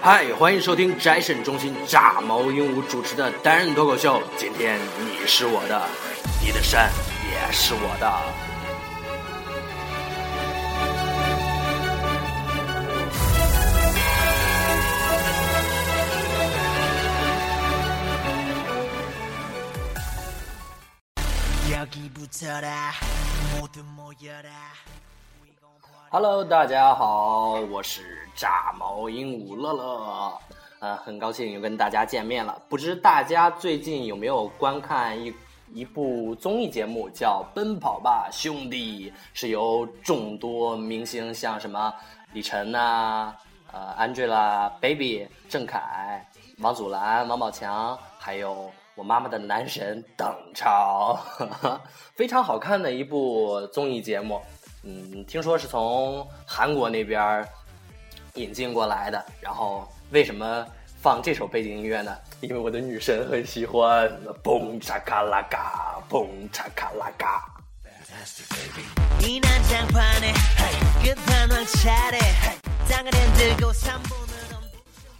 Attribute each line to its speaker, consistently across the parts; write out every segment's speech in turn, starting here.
Speaker 1: 嗨，欢迎收听宅神中心炸毛鹦鹉主持的单人脱口秀。今天你是我的，你的山也是我的。Hello，大家好，我是炸毛鹦鹉乐乐，呃，很高兴又跟大家见面了。不知大家最近有没有观看一一部综艺节目，叫《奔跑吧兄弟》，是由众多明星像什么李晨呐、呃 Angelababy、郑恺、王祖蓝、王宝强，还有我妈妈的男神邓超，非常好看的一部综艺节目。嗯，听说是从韩国那边引进过来的。然后为什么放这首背景音乐呢？因为我的女神很喜欢。嘣嚓卡拉嘎，嘣嚓卡拉嘎。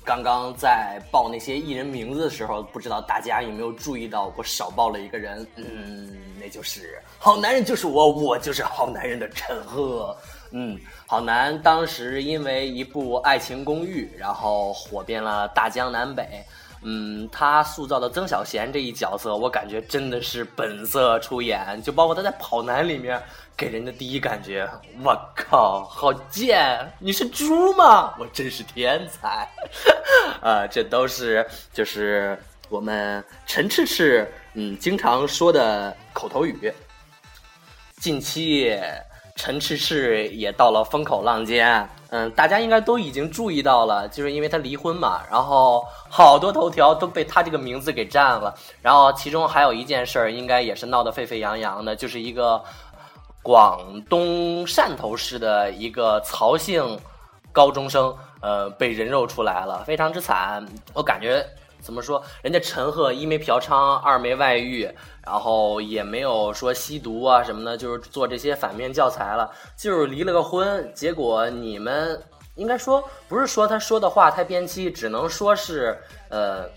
Speaker 1: 刚刚在报那些艺人名字的时候，不知道大家有没有注意到，我少报了一个人。嗯，那就是好男人就是我，我就是好男人的陈赫。嗯，好男当时因为一部《爱情公寓》，然后火遍了大江南北。嗯，他塑造的曾小贤这一角色，我感觉真的是本色出演，就包括他在《跑男》里面给人的第一感觉，我靠，好贱！你是猪吗？我真是天才！啊，这都是就是我们陈赤赤嗯经常说的口头语。近期。陈赤赤也到了风口浪尖，嗯，大家应该都已经注意到了，就是因为他离婚嘛，然后好多头条都被他这个名字给占了，然后其中还有一件事儿，应该也是闹得沸沸扬扬的，就是一个广东汕头市的一个曹姓高中生，呃，被人肉出来了，非常之惨，我感觉。怎么说？人家陈赫一没嫖娼，二没外遇，然后也没有说吸毒啊什么的，就是做这些反面教材了。就是离了个婚，结果你们应该说不是说他说的话太偏激，只能说是呃，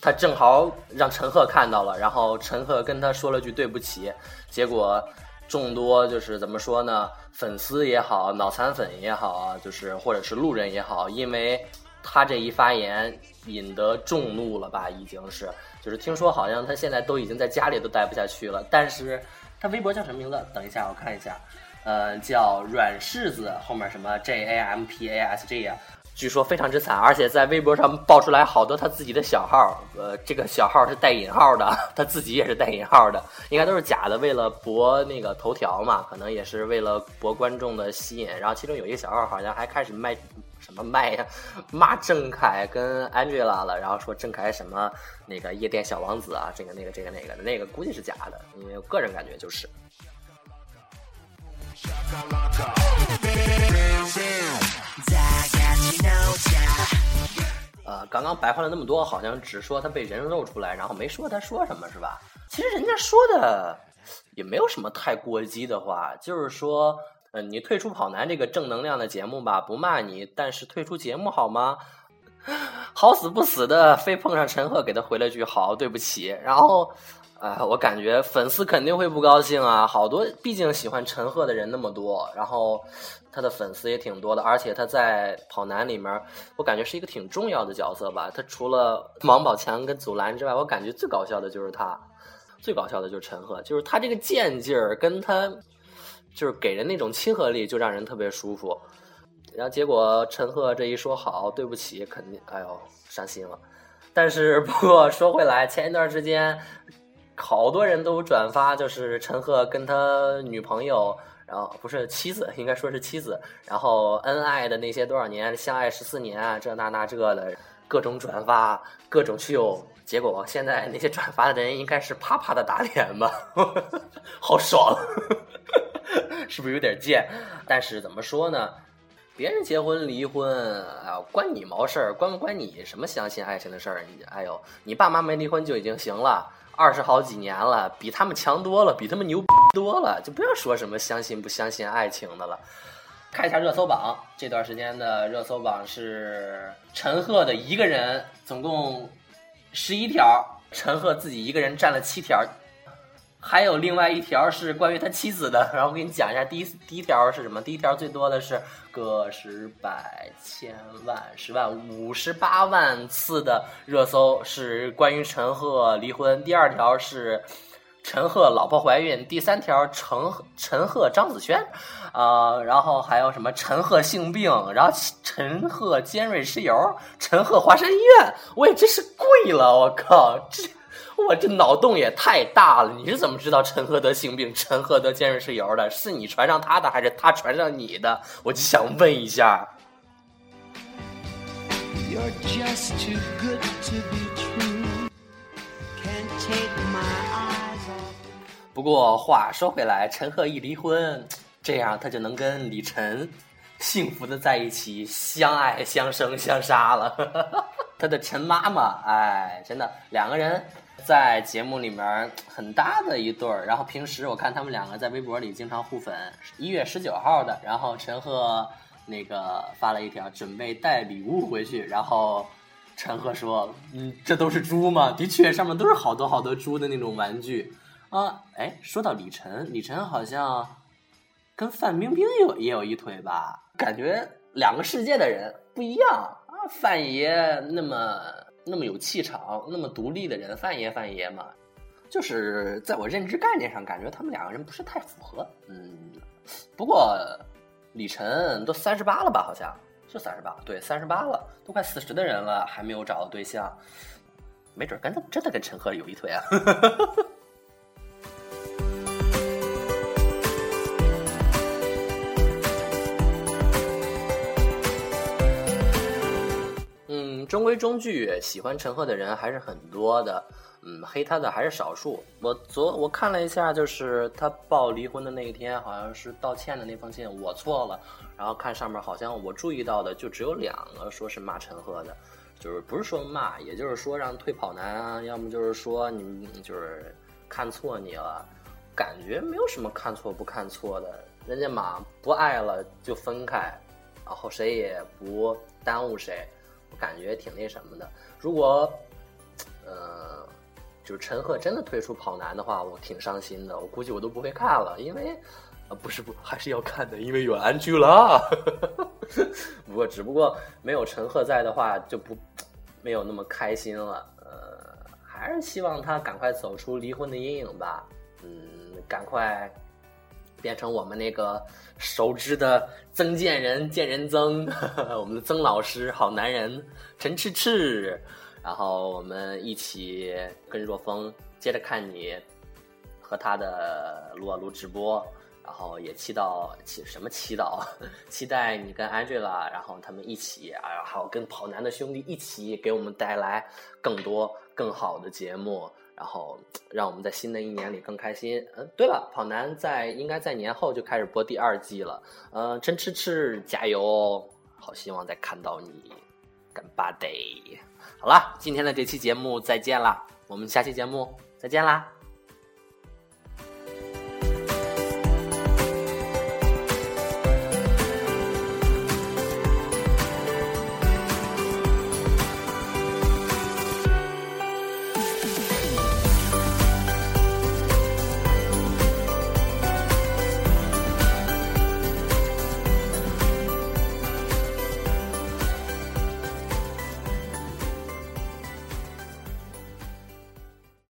Speaker 1: 他正好让陈赫看到了，然后陈赫跟他说了句对不起，结果众多就是怎么说呢？粉丝也好，脑残粉也好啊，就是或者是路人也好，因为。他这一发言引得众怒了吧？已经是，就是听说好像他现在都已经在家里都待不下去了。但是他微博叫什么名字？等一下我看一下，呃，叫软柿子，后面什么 J A M P A S G 啊？据说非常之惨，而且在微博上爆出来好多他自己的小号，呃，这个小号是带引号的，他自己也是带引号的，应该都是假的，为了博那个头条嘛，可能也是为了博观众的吸引。然后其中有一个小号好像还开始卖。什么麦呀？骂郑恺跟 Angela 了，然后说郑恺什么那个夜店小王子啊，这个那个这个那个的，那个估计是假的，因为我个人感觉就是。呃，刚刚白话了那么多，好像只说他被人肉出来，然后没说他说什么是吧？其实人家说的也没有什么太过激的话，就是说。嗯，你退出跑男这个正能量的节目吧，不骂你，但是退出节目好吗？好死不死的，非碰上陈赫给他回了句好，对不起。然后，啊，我感觉粉丝肯定会不高兴啊，好多，毕竟喜欢陈赫的人那么多，然后他的粉丝也挺多的，而且他在跑男里面，我感觉是一个挺重要的角色吧。他除了王宝强跟祖蓝之外，我感觉最搞笑的就是他，最搞笑的就是陈赫，就是他这个贱劲儿跟他。就是给人那种亲和力，就让人特别舒服。然后结果陈赫这一说好，对不起，肯定哎呦伤心了。但是不过说回来，前一段时间好多人都转发，就是陈赫跟他女朋友，然后不是妻子，应该说是妻子，然后恩爱的那些多少年，相爱十四年啊，这那那这的，各种转发，各种秀。结果现在那些转发的人应该是啪啪的打脸吧，好爽。是不是有点贱？但是怎么说呢？别人结婚离婚，啊，关你毛事儿？关不关你什么相信爱情的事儿？你哎呦，你爸妈没离婚就已经行了。二十好几年了，比他们强多了，比他们牛多了，就不要说什么相信不相信爱情的了。看一下热搜榜，这段时间的热搜榜是陈赫的一个人，总共十一条，陈赫自己一个人占了七条。还有另外一条是关于他妻子的，然后我给你讲一下。第一第一条是什么？第一条最多的是个十百千万十万五十八万次的热搜是关于陈赫离婚。第二条是陈赫老婆怀孕。第三条陈陈赫张子萱，啊，然后还有什么陈赫性病，然后陈赫尖锐湿疣，陈赫华山医院。我也真是跪了，我靠这。我这脑洞也太大了！你是怎么知道陈赫得性病、陈赫得尖锐湿疣的？是你传上他的，还是他传上你的？我就想问一下。不过话说回来，陈赫一离婚，这样他就能跟李晨幸福的在一起，相爱相生相杀了。他的陈妈妈，哎，真的两个人。在节目里面很搭的一对儿，然后平时我看他们两个在微博里经常互粉。一月十九号的，然后陈赫那个发了一条准备带礼物回去，然后陈赫说：“嗯，这都是猪吗？的确，上面都是好多好多猪的那种玩具啊。”哎，说到李晨，李晨好像跟范冰冰有也有一腿吧？感觉两个世界的人不一样啊。范爷那么。那么有气场、那么独立的人，范爷范爷嘛，就是在我认知概念上，感觉他们两个人不是太符合。嗯，不过李晨都三十八了吧？好像是三十八，对，三十八了，都快四十的人了，还没有找到对象，没准跟他真的跟陈赫有一腿啊。中规中矩，喜欢陈赫的人还是很多的，嗯，黑他的还是少数。我昨我看了一下，就是他报离婚的那一天，好像是道歉的那封信，我错了。然后看上面好像我注意到的就只有两个说是骂陈赫的，就是不是说骂，也就是说让退跑男啊，要么就是说你就是看错你了，感觉没有什么看错不看错的，人家嘛不爱了就分开，然后谁也不耽误谁。感觉挺那什么的。如果，呃，就是陈赫真的退出跑男的话，我挺伤心的。我估计我都不会看了，因为，啊，不是不还是要看的，因为有安居了。不过，只不过没有陈赫在的话，就不没有那么开心了。呃，还是希望他赶快走出离婚的阴影吧。嗯，赶快。变成我们那个熟知的曾建人见人曾，我们的曾老师好男人陈赤赤，然后我们一起跟若风接着看你和他的撸啊撸直播，然后也祈祷祈什么祈祷，期待你跟 Angela，然后他们一起啊，还有跟跑男的兄弟一起给我们带来更多更好的节目。然后让我们在新的一年里更开心。嗯，对了，跑男在应该在年后就开始播第二季了。嗯，真吃吃，加油哦！好希望再看到你，干巴得。好啦，今天的这期节目再见啦，我们下期节目再见啦。